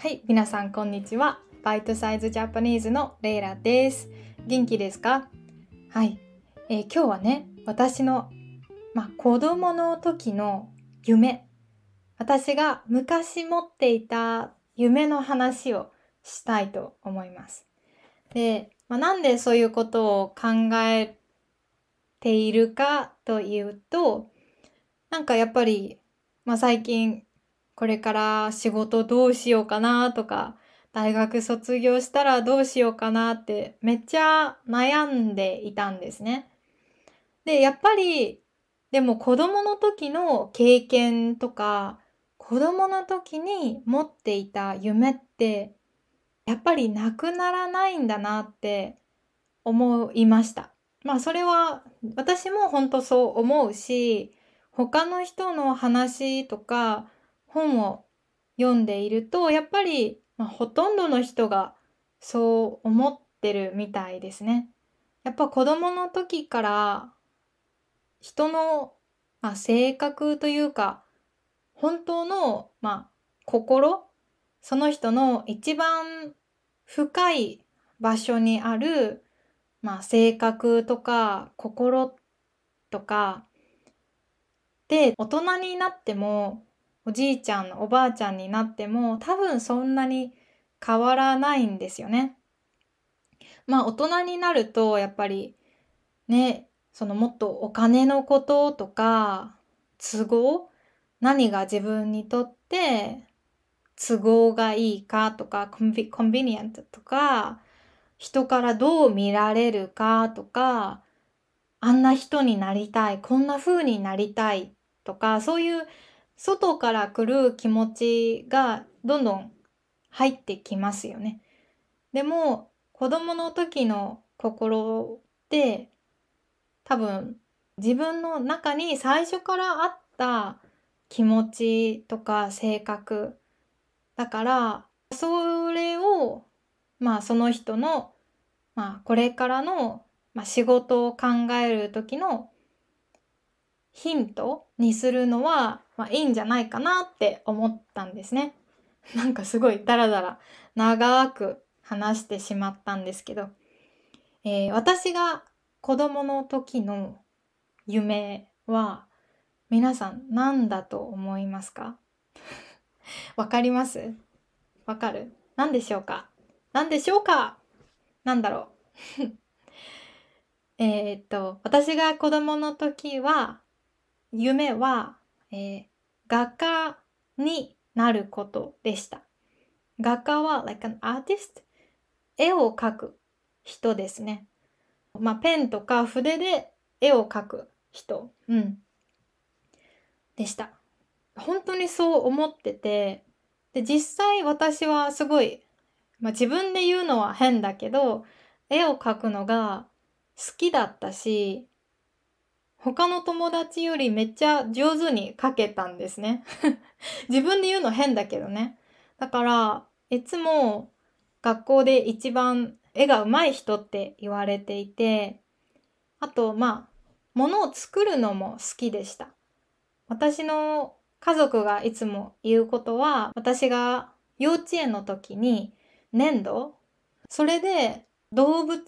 はい、皆さんこんにちは。バイトサイズジャパニーズのレイラです。元気ですか？はい、えー今日はね、私の、まあ、子供の時の夢、私が昔持っていた夢の話をしたいと思います。で、まあ、なんでそういうことを考えているかというと、なんかやっぱり、まあ、最近これから仕事どうしようかなとか、大学卒業したらどうしようかなってめっちゃ悩んでいたんですね。で、やっぱり、でも子供の時の経験とか、子供の時に持っていた夢って、やっぱりなくならないんだなって思いました。まあそれは私も本当そう思うし、他の人の話とか本を読んでいると、やっぱり、まあ、ほとんどの人がそう思ってるみたいですね。やっぱ子供の時から人の、まあ、性格というか、本当の、まあ、心、その人の一番深い場所にある、まあ、性格とか心とかで大人になってもおじいちゃんおばあちゃんになっても多分そんなに変わらないんですよね。まあ大人になるとやっぱりねそのもっとお金のこととか都合何が自分にとって都合がいいかとかコンビコンビニエントとか人からどう見られるかとかあんな人になりたいこんな風になりたいとかそういう外から来る気持ちがどんどん入ってきますよね。でも子供の時の心って多分自分の中に最初からあった気持ちとか性格だからそれをまあその人のまあこれからの、まあ、仕事を考える時のヒントにするのは、まあ、いいんじゃないかなって思ったんですね。なんかすごいダラダラ長く話してしまったんですけど、えー私が子供の時の夢は皆さん何だと思いますか？わかります？わかる？何でしょうか？何でしょうか？なんだろう？えっと私が子供の時は夢は、えー画家になることでした。画家は like an artist 絵を描く人ですね。まあペンとか筆で絵を描く人、うん、でした。本当にそう思っててで実際私はすごい、まあ、自分で言うのは変だけど絵を描くのが好きだったし他の友達よりめっちゃ上手に描けたんですね。自分で言うの変だけどね。だから、いつも学校で一番絵が上手い人って言われていて、あと、まあ、物を作るのも好きでした。私の家族がいつも言うことは、私が幼稚園の時に粘土？それで動物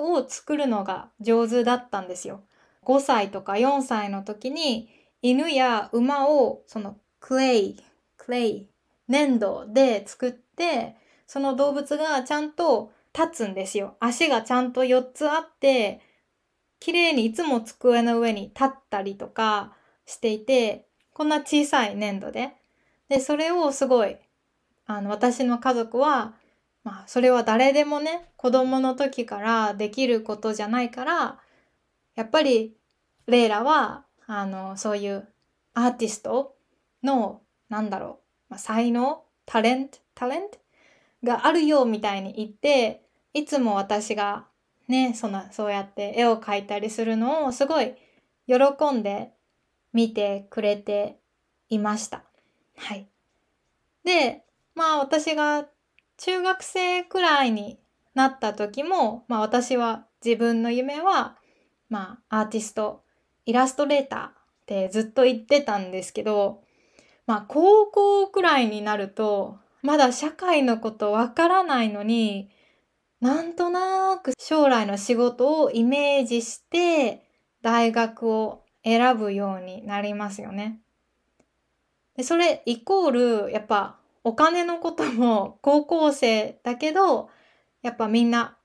を作るのが上手だったんですよ。5歳とか4歳の時に犬や馬をそのクレイ、クレイ、粘土で作ってその動物がちゃんと立つんですよ。足がちゃんと4つあって綺麗にいつも机の上に立ったりとかしていてこんな小さい粘土で。で、それをすごいあの私の家族はまあそれは誰でもね子供の時からできることじゃないからやっぱりレイラはあのそういうアーティストのなんだろう、まあ、才能タレントタレントがあるよみたいに言っていつも私がねそんなそうやって絵を描いたりするのをすごい喜んで見てくれていました。はい。で、まあ私が中学生くらいになった時も、まあ私は自分の夢はまあ、アーティスト、イラストレーターってずっと言ってたんですけど、まあ、高校くらいになると、まだ社会のことわからないのに、なんとなく将来の仕事をイメージして大学を選ぶようになりますよね。でそれイコールやっぱお金のことも高校生だけどやっぱみんな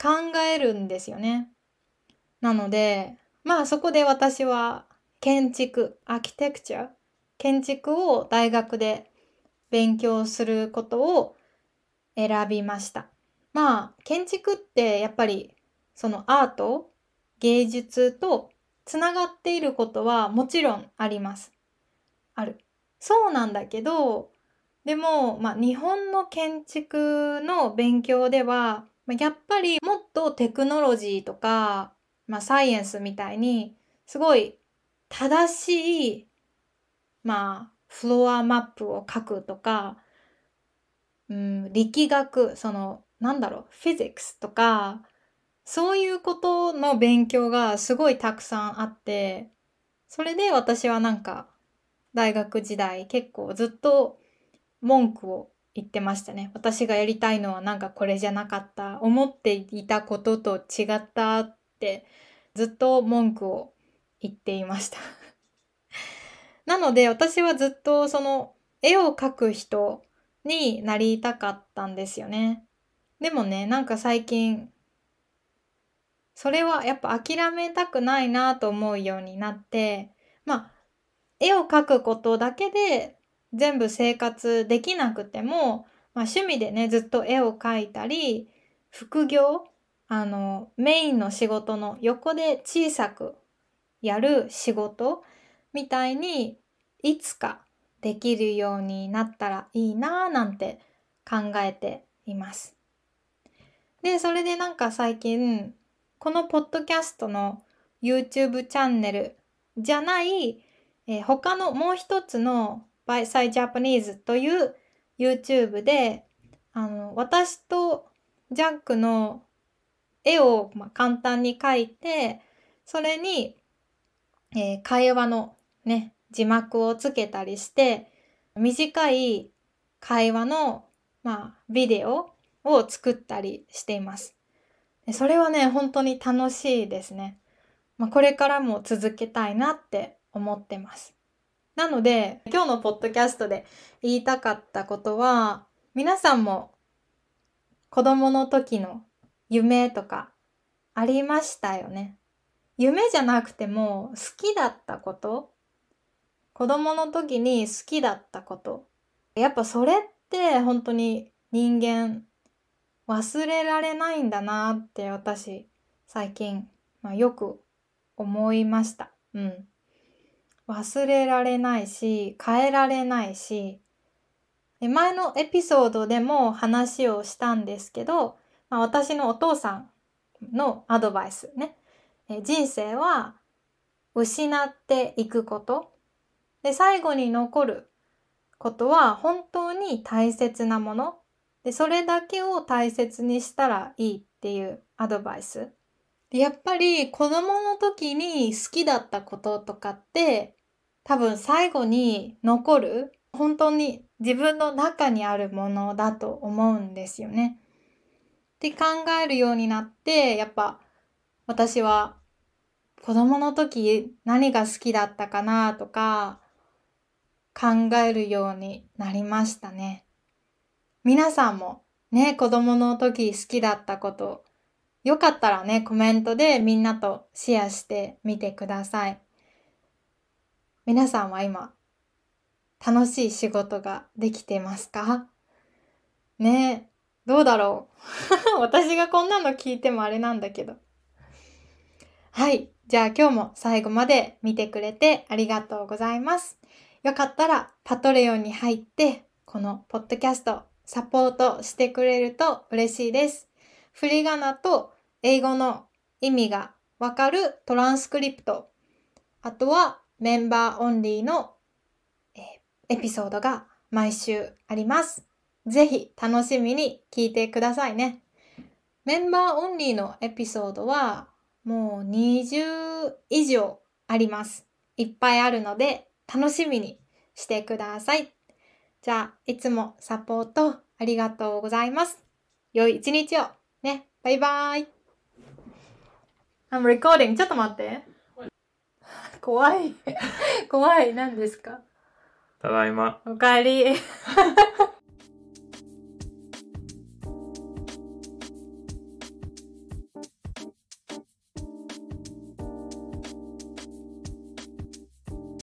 考えるんですよね。なのでまあそこで私は建築、アーキテクチャ、建築を大学で勉強することを選びました。まあ建築ってやっぱりそのアート芸術とつながっていることはもちろんあります。ある。そうなんだけどでも、まあ、日本の建築の勉強ではまあやっぱりもっとテクノロジーとか、まあ、サイエンスみたいにすごい正しい、まあ、フロアマップを書くとか、うん、力学そのなんだろう、フィジックスとか、そういうことの勉強がすごいたくさんあって、それで私はなんか、大学時代結構ずっと文句を言ってましたね。私がやりたいのはなんかこれじゃなかった。思っていたことと違ったってずっと文句を言っていました なので私はずっとその絵を描く人になりたかったんですよね。でもね、なんか最近、それはやっぱ諦めたくないなと思うようになって、まあ、絵を描くことだけで全部生活できなくても、まあ、趣味でね、ずっと絵を描いたり、副業、あの、メインの仕事の横で小さくやる仕事みたいに、いつかできるようになったらいいなぁなんて考えています。で、それでなんか最近、このポッドキャストの YouTube チャンネルじゃない、えー、他のもう一つの By Side Japanese という YouTube で、あの、私とジャックの絵を、ま、簡単に描いて、それに、えー、会話のね、字幕をつけたりして、短い会話の、まあ、ビデオを作ったりしています。それはね、本当に楽しいですね。まあ、これからも続けたいなって思ってます。なので、今日のポッドキャストで言いたかったことは、皆さんも子供の時の夢とかありましたよね。夢じゃなくても好きだったこと、子供の時に好きだったこと。やっぱそれって本当に人間忘れられないんだなって私最近、まあ、よく思いました。うん。忘れられないし、変えられないし、前のエピソードでも話をしたんですけど、まあ、私のお父さんのアドバイスね。人生は失っていくこと。で、最後に残ることは本当に大切なもの。で、それだけを大切にしたらいいっていうアドバイス。でやっぱり子供の時に好きだったこととかって多分最後に残る本当に自分の中にあるものだと思うんですよね。って考えるようになってやっぱ私は子供の時何が好きだったかなとか考えるようになりましたね。皆さんもね、子供の時好きだったこと、よかったらね、コメントでみんなとシェアしてみてください。皆さんは今、楽しい仕事ができてますか？ねどうだろう 私がこんなの聞いてもあれなんだけど。はい。じゃあ今日も最後まで見てくれてありがとうございます。よかったらパトレオンに入って、このポッドキャストサポートしてくれると嬉しいです。振り仮名と英語の意味がわかるトランスクリプト。あとはメンバーオンリーの、エピソードが毎週あります。ぜひ楽しみに聞いてくださいね。メンバーオンリーのエピソードはもう20以上あります。いっぱいあるので楽しみにしてください。じゃあ、いつもサポートありがとうございます。良い一日を。ね。バイバーイ。I'm recording. ちょっと待って。怖い。怖い。何ですか？ただいま。おかえり。